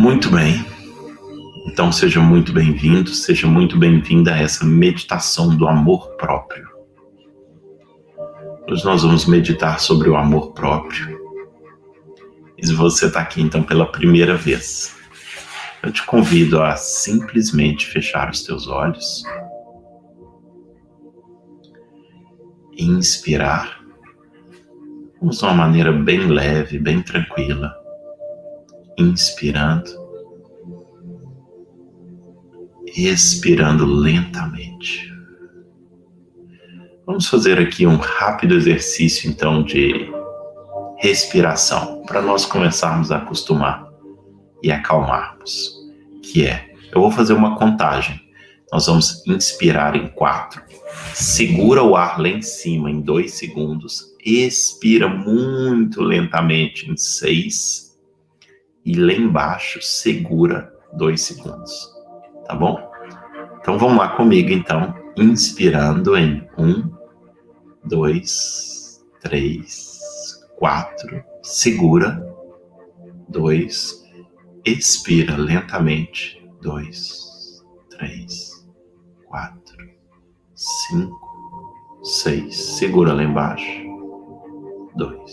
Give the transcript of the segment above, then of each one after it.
Muito bem. Então seja muito bem-vindo, seja muito bem-vinda a essa meditação do amor próprio. Hoje nós vamos meditar sobre o amor próprio. E se você está aqui então pela primeira vez, eu te convido a simplesmente fechar os teus olhos, inspirar, vamos de uma maneira bem leve, bem tranquila, inspirando expirando lentamente. Vamos fazer aqui um rápido exercício então de respiração para nós começarmos a acostumar e acalmarmos, que é, eu vou fazer uma contagem. Nós vamos inspirar em quatro, segura o ar lá em cima em dois segundos, expira muito lentamente em seis e lá embaixo segura dois segundos tá bom? Então vamos lá comigo, então, inspirando em um, dois, três, quatro, segura, dois, expira lentamente, dois, três, quatro, cinco, seis, segura lá embaixo, dois,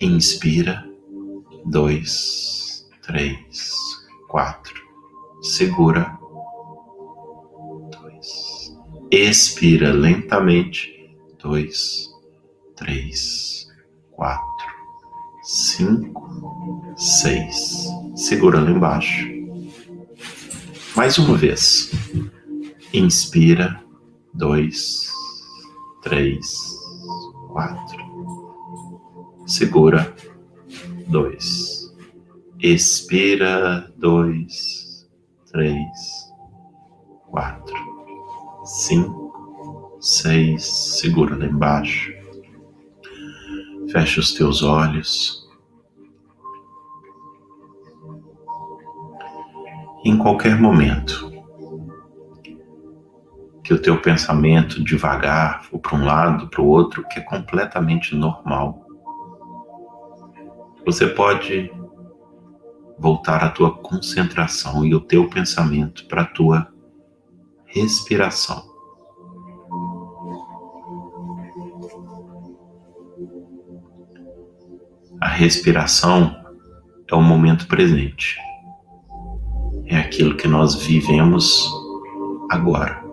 inspira, dois, três, quatro segura. Dois. Expira lentamente. Dois, três, quatro, cinco, seis. Segura lá embaixo. Mais uma vez. Inspira. Dois, três, quatro. Segura. Dois. Expira. Dois três, quatro, cinco, seis. Segura lá embaixo. Fecha os teus olhos. Em qualquer momento que o teu pensamento devagar for para um lado, para o outro, que é completamente normal. Você pode voltar a tua concentração e o teu pensamento para a tua respiração. A respiração é o momento presente. É aquilo que nós vivemos agora.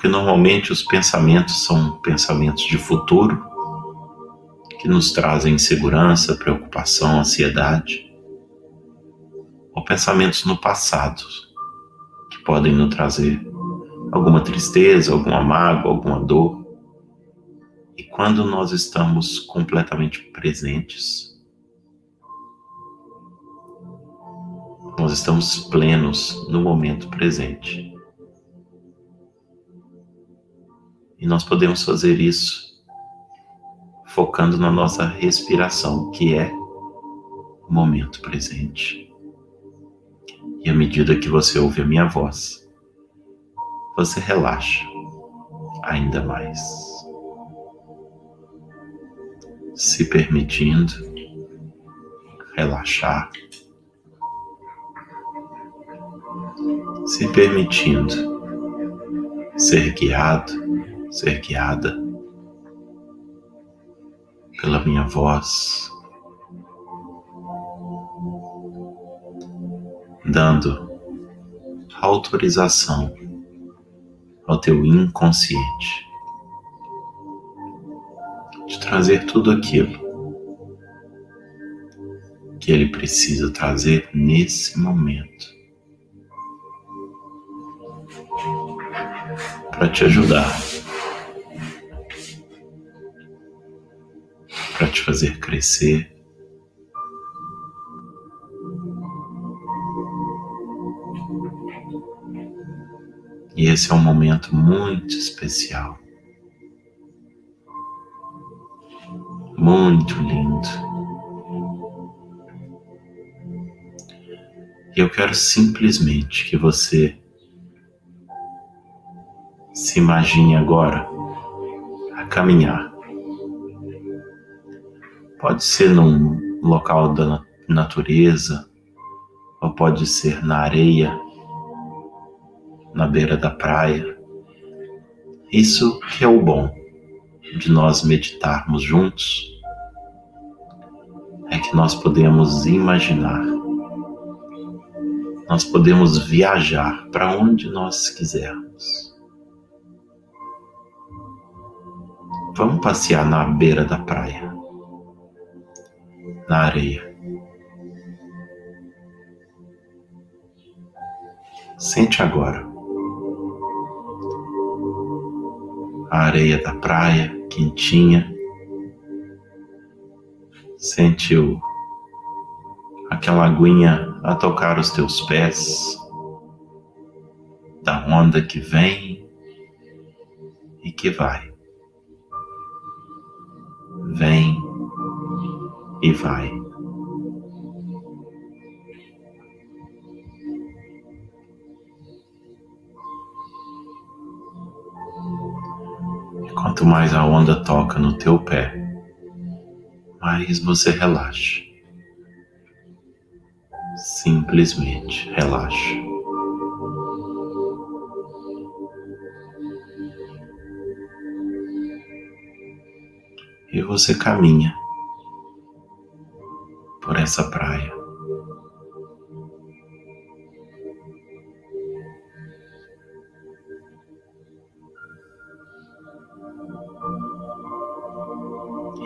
Porque normalmente os pensamentos são pensamentos de futuro que nos trazem insegurança, preocupação, ansiedade, ou pensamentos no passado que podem nos trazer alguma tristeza, alguma mágoa, alguma dor. E quando nós estamos completamente presentes, nós estamos plenos no momento presente. E nós podemos fazer isso focando na nossa respiração, que é o momento presente. E à medida que você ouve a minha voz, você relaxa ainda mais, se permitindo relaxar, se permitindo ser guiado, ser guiada pela minha voz, dando autorização ao teu inconsciente de trazer tudo aquilo que ele precisa trazer nesse momento para te ajudar para te fazer crescer. E esse é um momento muito especial, muito lindo. E eu quero simplesmente que você se imagine agora a caminhar Pode ser num local da natureza, ou pode ser na areia, na beira da praia. Isso que é o bom de nós meditarmos juntos, é que nós podemos imaginar, nós podemos viajar para onde nós quisermos. Vamos passear na beira da praia, na areia. Sente agora a areia da praia quentinha. Sente o, aquela aguinha a tocar os teus pés, da onda que vem e que vai. Vem e vai. Quanto mais a onda toca no teu pé, mais você relaxa. Simplesmente relaxa. E você caminha essa praia.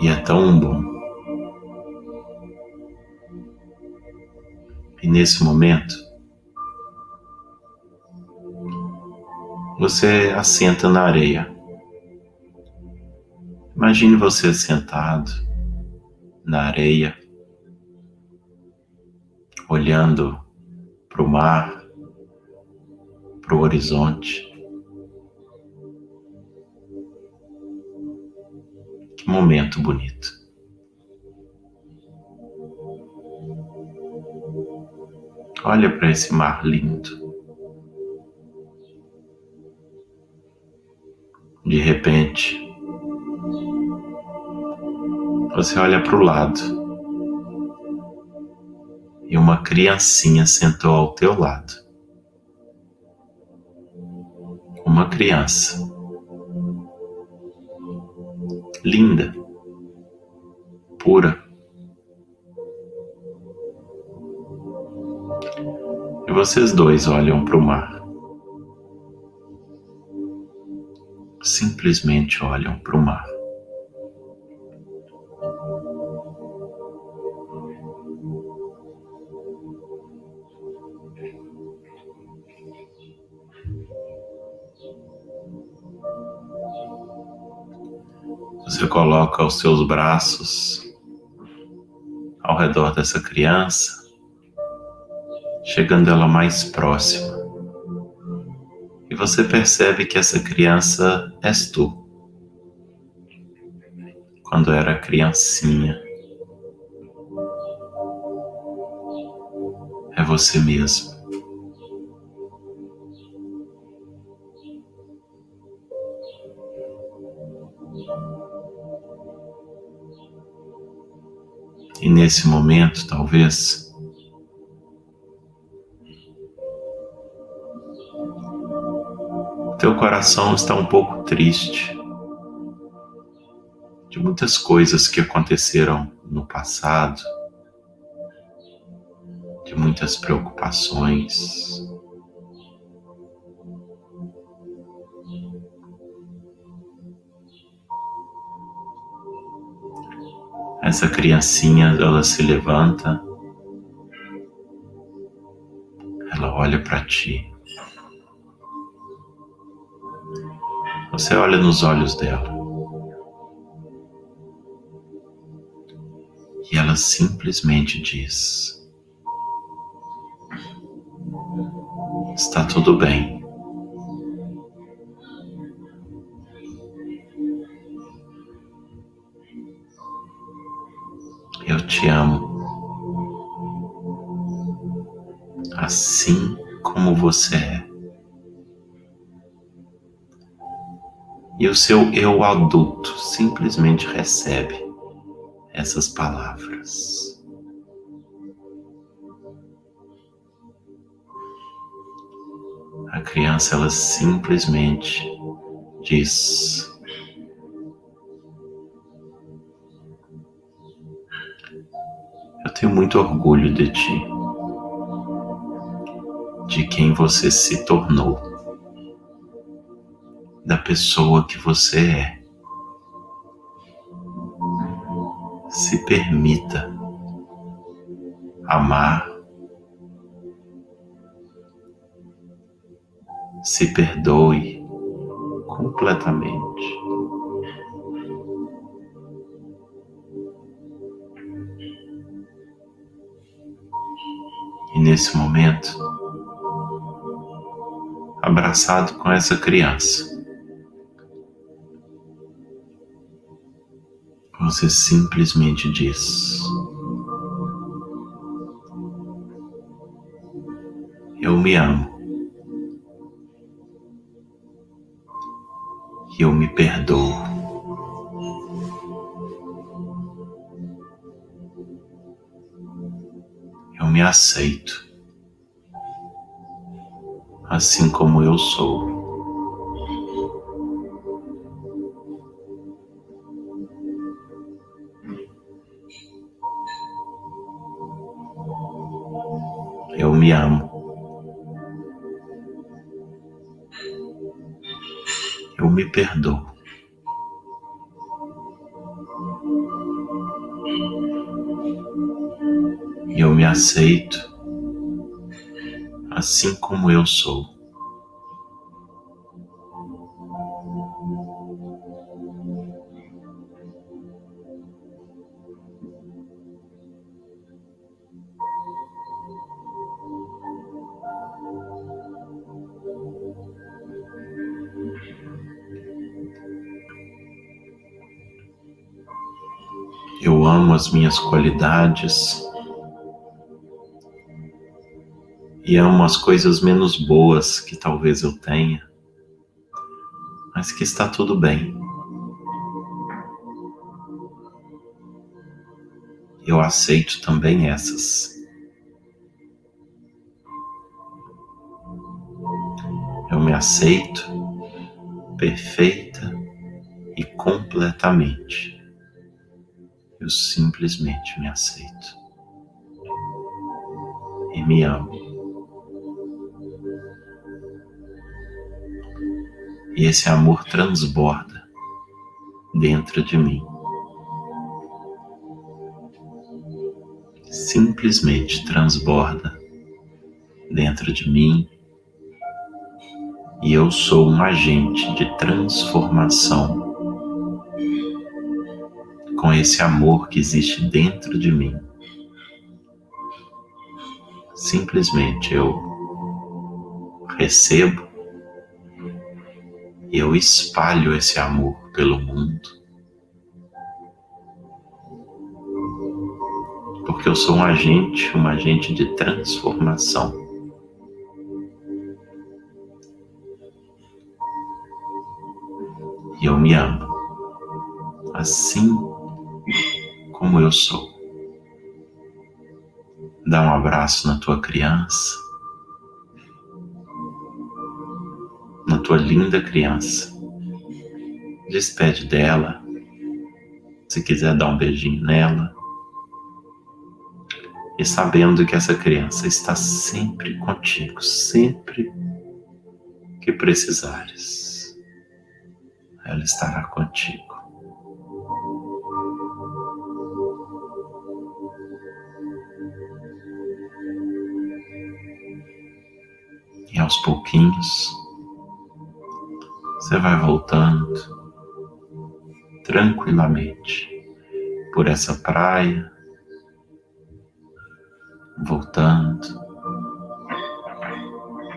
E é tão bom. E nesse momento, você assenta na areia. Imagine você sentado na areia, olhando para o mar, para o horizonte. Que momento bonito. Olha para esse mar lindo. De repente, você olha para o lado e uma criancinha sentou ao teu lado. Uma criança linda, pura. E vocês dois olham para o mar. Simplesmente olham para o mar. Coloca os seus braços ao redor dessa criança, chegando ela mais próxima. E você percebe que essa criança és tu. Quando era criancinha. É você mesmo. Nesse momento, talvez, teu coração está um pouco triste de muitas coisas que aconteceram no passado, de muitas preocupações. Essa criancinha, ela se levanta, ela olha para ti. Você olha nos olhos dela. E ela simplesmente diz: Está tudo bem. Te amo. Assim como você é. E o seu eu adulto simplesmente recebe essas palavras. A criança ela simplesmente diz: tenho muito orgulho de ti, de quem você se tornou, da pessoa que você é. Se permita amar se perdoe completamente. Nesse momento, abraçado com essa criança, você simplesmente diz: Eu me amo. eu me perdoo. Me aceito, assim como eu sou. Eu me amo. eu me perdoo. Aceito assim como eu sou. Eu amo as minhas qualidades e amo as coisas menos boas que talvez eu tenha, mas que está tudo bem. Eu aceito também essas. Eu me aceito perfeita e completamente eu simplesmente me aceito e me amo. E esse amor transborda dentro de mim. Simplesmente transborda dentro de mim e eu sou um agente de transformação com esse amor que existe dentro de mim. Simplesmente eu recebo eu espalho esse amor pelo mundo. Porque eu sou um agente, um agente de transformação. E eu me amo assim como eu sou. Dá um abraço na tua criança, tua linda criança. Despede dela. Se quiser dar um beijinho nela. E sabendo que essa criança está sempre contigo, sempre que precisares, ela estará contigo. E aos pouquinhos você vai voltando tranquilamente por essa praia, voltando,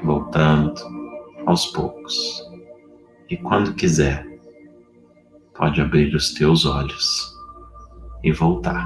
voltando aos poucos. E quando quiser, pode abrir os teus olhos e voltar.